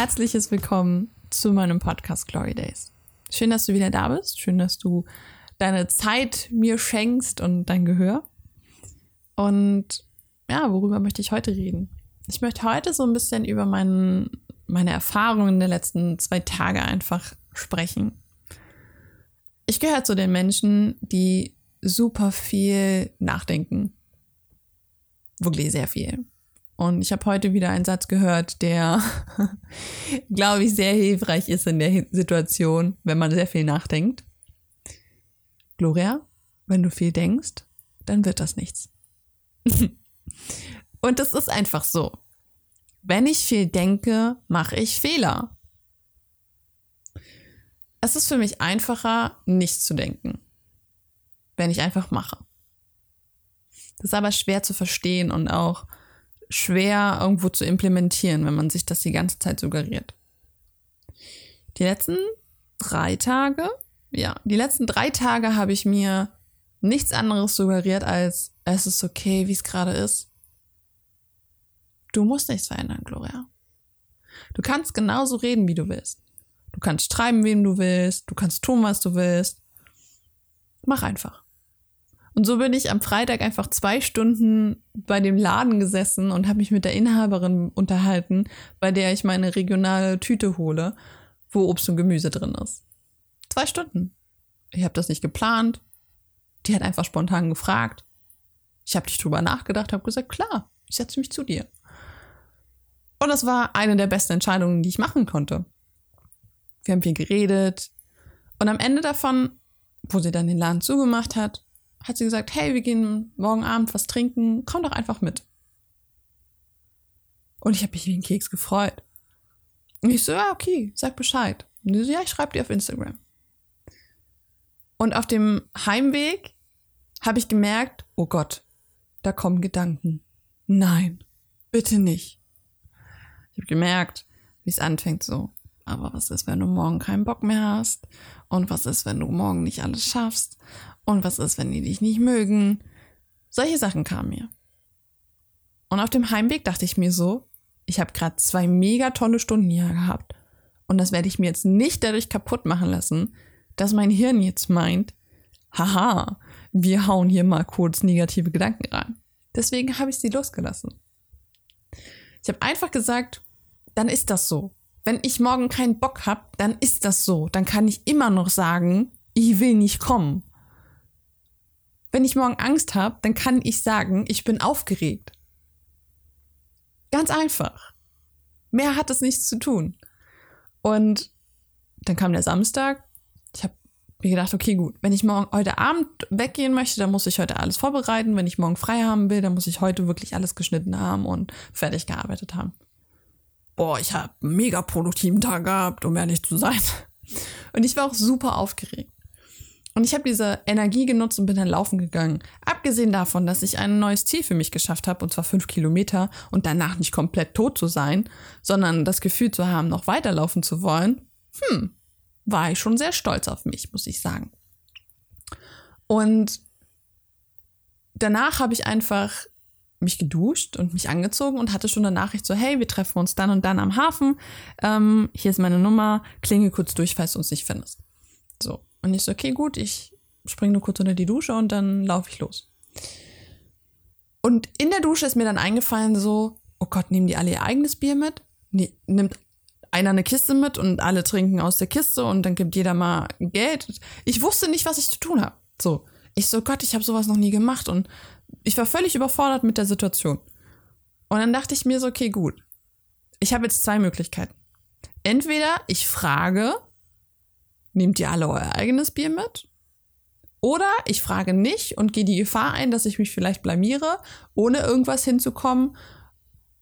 herzliches Willkommen zu meinem Podcast Glory Days. Schön, dass du wieder da bist. Schön, dass du deine Zeit mir schenkst und dein Gehör. Und ja, worüber möchte ich heute reden? Ich möchte heute so ein bisschen über mein, meine Erfahrungen der letzten zwei Tage einfach sprechen. Ich gehöre zu den Menschen, die super viel nachdenken. Wirklich sehr viel. Und ich habe heute wieder einen Satz gehört, der, glaube ich, sehr hilfreich ist in der Situation, wenn man sehr viel nachdenkt. Gloria, wenn du viel denkst, dann wird das nichts. Und das ist einfach so. Wenn ich viel denke, mache ich Fehler. Es ist für mich einfacher, nicht zu denken, wenn ich einfach mache. Das ist aber schwer zu verstehen und auch schwer irgendwo zu implementieren, wenn man sich das die ganze Zeit suggeriert. Die letzten drei Tage, ja, die letzten drei Tage habe ich mir nichts anderes suggeriert als es ist okay, wie es gerade ist. Du musst nichts verändern, Gloria. Du kannst genauso reden, wie du willst. Du kannst schreiben, wem du willst. Du kannst tun, was du willst. Mach einfach. Und so bin ich am Freitag einfach zwei Stunden bei dem Laden gesessen und habe mich mit der Inhaberin unterhalten, bei der ich meine regionale Tüte hole, wo Obst und Gemüse drin ist. Zwei Stunden. Ich habe das nicht geplant. Die hat einfach spontan gefragt. Ich habe nicht drüber nachgedacht, habe gesagt, klar, ich setze mich zu dir. Und das war eine der besten Entscheidungen, die ich machen konnte. Wir haben viel geredet. Und am Ende davon, wo sie dann den Laden zugemacht hat, hat sie gesagt, hey, wir gehen morgen Abend was trinken, komm doch einfach mit. Und ich habe mich wie ein Keks gefreut. Und ich so, ja, okay, sag Bescheid. Und sie so, ja, ich schreibe dir auf Instagram. Und auf dem Heimweg habe ich gemerkt, oh Gott, da kommen Gedanken. Nein, bitte nicht. Ich habe gemerkt, wie es anfängt so. Aber was ist, wenn du morgen keinen Bock mehr hast? Und was ist, wenn du morgen nicht alles schaffst? Und was ist, wenn die dich nicht mögen? Solche Sachen kamen mir. Und auf dem Heimweg dachte ich mir so, ich habe gerade zwei mega tolle Stunden hier gehabt. Und das werde ich mir jetzt nicht dadurch kaputt machen lassen, dass mein Hirn jetzt meint, haha, wir hauen hier mal kurz negative Gedanken rein. Deswegen habe ich sie losgelassen. Ich habe einfach gesagt, dann ist das so. Wenn ich morgen keinen Bock habe, dann ist das so. Dann kann ich immer noch sagen, ich will nicht kommen. Wenn ich morgen Angst habe, dann kann ich sagen, ich bin aufgeregt. Ganz einfach. Mehr hat es nichts zu tun. Und dann kam der Samstag. Ich habe mir gedacht, okay, gut, wenn ich morgen heute Abend weggehen möchte, dann muss ich heute alles vorbereiten. Wenn ich morgen frei haben will, dann muss ich heute wirklich alles geschnitten haben und fertig gearbeitet haben. Boah, ich habe einen mega produktiven Tag gehabt, um ehrlich zu sein. Und ich war auch super aufgeregt. Und ich habe diese Energie genutzt und bin dann laufen gegangen. Abgesehen davon, dass ich ein neues Ziel für mich geschafft habe, und zwar fünf Kilometer und danach nicht komplett tot zu sein, sondern das Gefühl zu haben, noch weiterlaufen zu wollen, hm, war ich schon sehr stolz auf mich, muss ich sagen. Und danach habe ich einfach mich geduscht und mich angezogen und hatte schon eine Nachricht so, hey, wir treffen uns dann und dann am Hafen. Ähm, hier ist meine Nummer, klinge kurz durch, falls du uns nicht findest. So. Und ich so, okay, gut, ich springe nur kurz unter die Dusche und dann laufe ich los. Und in der Dusche ist mir dann eingefallen, so, oh Gott, nehmen die alle ihr eigenes Bier mit? Nee, nimmt einer eine Kiste mit und alle trinken aus der Kiste und dann gibt jeder mal Geld. Ich wusste nicht, was ich zu tun habe. So, ich so, Gott, ich habe sowas noch nie gemacht und ich war völlig überfordert mit der Situation. Und dann dachte ich mir so, okay, gut. Ich habe jetzt zwei Möglichkeiten. Entweder ich frage, nehmt ihr alle euer eigenes Bier mit? Oder ich frage nicht und gehe die Gefahr ein, dass ich mich vielleicht blamiere, ohne irgendwas hinzukommen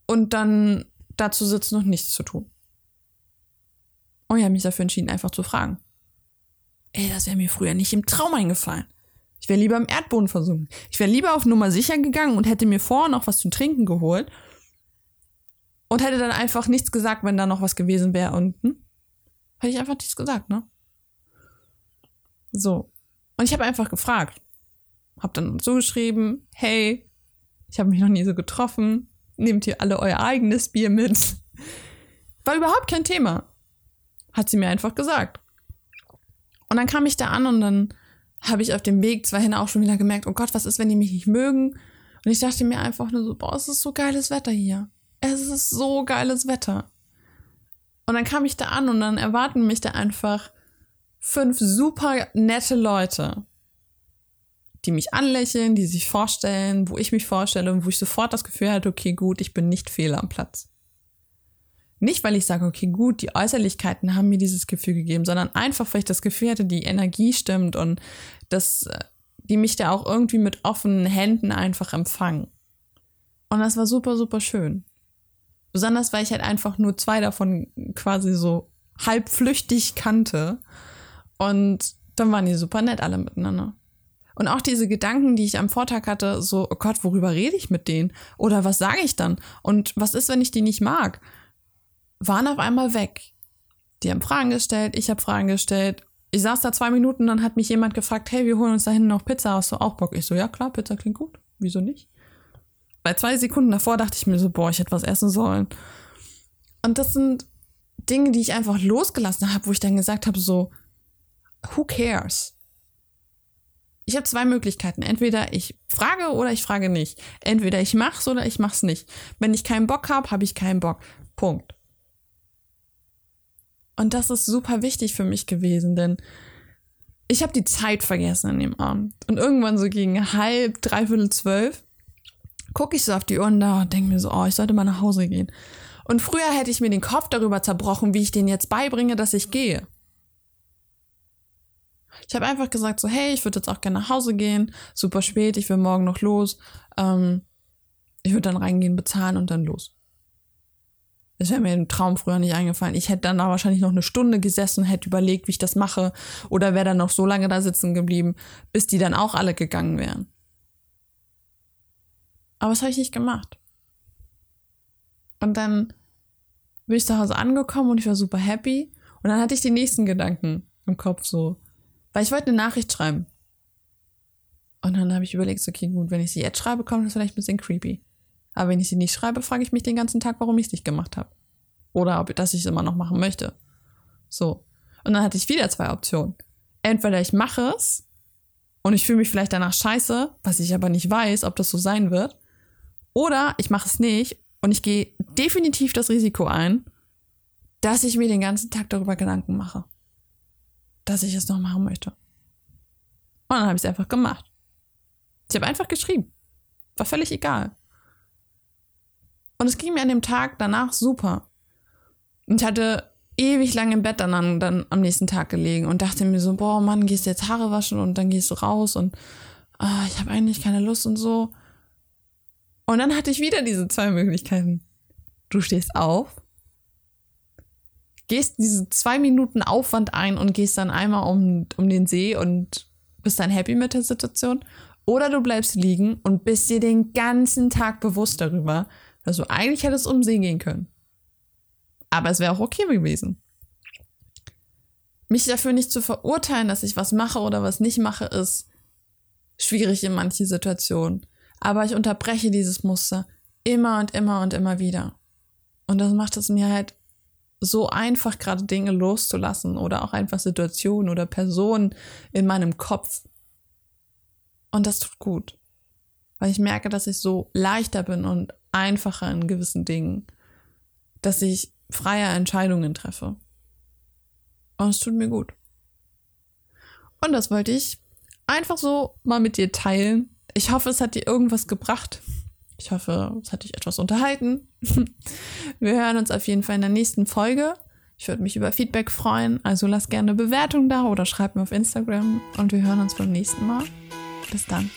und dann dazu sitzen und nichts zu tun. Und ich habe mich dafür entschieden, einfach zu fragen. Ey, das wäre mir früher nicht im Traum eingefallen. Ich wäre lieber im Erdboden versunken. Ich wäre lieber auf Nummer sicher gegangen und hätte mir vorher noch was zu trinken geholt und hätte dann einfach nichts gesagt, wenn da noch was gewesen wäre unten. Hätte ich einfach nichts gesagt, ne? So. Und ich habe einfach gefragt. Hab dann so geschrieben, hey, ich habe mich noch nie so getroffen. Nehmt ihr alle euer eigenes Bier mit? War überhaupt kein Thema. Hat sie mir einfach gesagt. Und dann kam ich da an und dann habe ich auf dem Weg zwar hin auch schon wieder gemerkt, oh Gott, was ist, wenn die mich nicht mögen? Und ich dachte mir einfach nur so, boah, es ist so geiles Wetter hier. Es ist so geiles Wetter. Und dann kam ich da an und dann erwarten mich da einfach fünf super nette Leute, die mich anlächeln, die sich vorstellen, wo ich mich vorstelle und wo ich sofort das Gefühl hatte, okay, gut, ich bin nicht fehl am Platz. Nicht, weil ich sage, okay, gut, die Äußerlichkeiten haben mir dieses Gefühl gegeben, sondern einfach, weil ich das Gefühl hatte, die Energie stimmt und dass äh, die mich da auch irgendwie mit offenen Händen einfach empfangen. Und das war super, super schön. Besonders, weil ich halt einfach nur zwei davon quasi so halb flüchtig kannte. Und dann waren die super nett alle miteinander. Und auch diese Gedanken, die ich am Vortag hatte, so, oh Gott, worüber rede ich mit denen? Oder was sage ich dann? Und was ist, wenn ich die nicht mag? waren auf einmal weg. Die haben Fragen gestellt, ich habe Fragen gestellt. Ich saß da zwei Minuten, dann hat mich jemand gefragt, hey, wir holen uns da hinten noch Pizza, hast du auch Bock? Ich so, ja klar, Pizza klingt gut. Wieso nicht? Bei zwei Sekunden davor dachte ich mir so, boah, ich hätte was essen sollen. Und das sind Dinge, die ich einfach losgelassen habe, wo ich dann gesagt habe, so, who cares? Ich habe zwei Möglichkeiten. Entweder ich frage oder ich frage nicht. Entweder ich mach's oder ich mach's nicht. Wenn ich keinen Bock habe, habe ich keinen Bock. Punkt. Und das ist super wichtig für mich gewesen, denn ich habe die Zeit vergessen an dem Abend. Und irgendwann so gegen halb, dreiviertel zwölf gucke ich so auf die Uhr und denke mir so, oh, ich sollte mal nach Hause gehen. Und früher hätte ich mir den Kopf darüber zerbrochen, wie ich denen jetzt beibringe, dass ich gehe. Ich habe einfach gesagt so, hey, ich würde jetzt auch gerne nach Hause gehen, super spät, ich will morgen noch los. Ähm, ich würde dann reingehen, bezahlen und dann los. Das wäre mir im Traum früher nicht eingefallen. Ich hätte dann da wahrscheinlich noch eine Stunde gesessen, hätte überlegt, wie ich das mache. Oder wäre dann noch so lange da sitzen geblieben, bis die dann auch alle gegangen wären. Aber das habe ich nicht gemacht. Und dann bin ich zu Hause angekommen und ich war super happy. Und dann hatte ich die nächsten Gedanken im Kopf so. Weil ich wollte eine Nachricht schreiben. Und dann habe ich überlegt, okay, gut, wenn ich sie jetzt schreibe, kommt das vielleicht ein bisschen creepy. Aber wenn ich sie nicht schreibe, frage ich mich den ganzen Tag, warum ich es nicht gemacht habe. Oder ob dass ich es immer noch machen möchte. So. Und dann hatte ich wieder zwei Optionen. Entweder ich mache es und ich fühle mich vielleicht danach scheiße, was ich aber nicht weiß, ob das so sein wird. Oder ich mache es nicht und ich gehe definitiv das Risiko ein, dass ich mir den ganzen Tag darüber Gedanken mache. Dass ich es noch machen möchte. Und dann habe ich es einfach gemacht. Ich habe einfach geschrieben. War völlig egal. Und es ging mir an dem Tag danach super. Und ich hatte ewig lang im Bett dann, dann am nächsten Tag gelegen und dachte mir so, boah, Mann, gehst jetzt Haare waschen und dann gehst du raus und ah, ich habe eigentlich keine Lust und so. Und dann hatte ich wieder diese zwei Möglichkeiten. Du stehst auf, gehst diese zwei Minuten Aufwand ein und gehst dann einmal um, um den See und bist dann happy mit der Situation. Oder du bleibst liegen und bist dir den ganzen Tag bewusst darüber, also eigentlich hätte es um See gehen können. Aber es wäre auch okay gewesen. Mich dafür nicht zu verurteilen, dass ich was mache oder was nicht mache, ist schwierig in manchen Situationen. Aber ich unterbreche dieses Muster immer und immer und immer wieder. Und das macht es mir halt so einfach, gerade Dinge loszulassen oder auch einfach Situationen oder Personen in meinem Kopf. Und das tut gut. Weil ich merke, dass ich so leichter bin und einfacher in gewissen Dingen, dass ich freie Entscheidungen treffe. Und es tut mir gut. Und das wollte ich einfach so mal mit dir teilen. Ich hoffe, es hat dir irgendwas gebracht. Ich hoffe, es hat dich etwas unterhalten. Wir hören uns auf jeden Fall in der nächsten Folge. Ich würde mich über Feedback freuen. Also lass gerne eine Bewertung da oder schreib mir auf Instagram. Und wir hören uns beim nächsten Mal. Bis dann.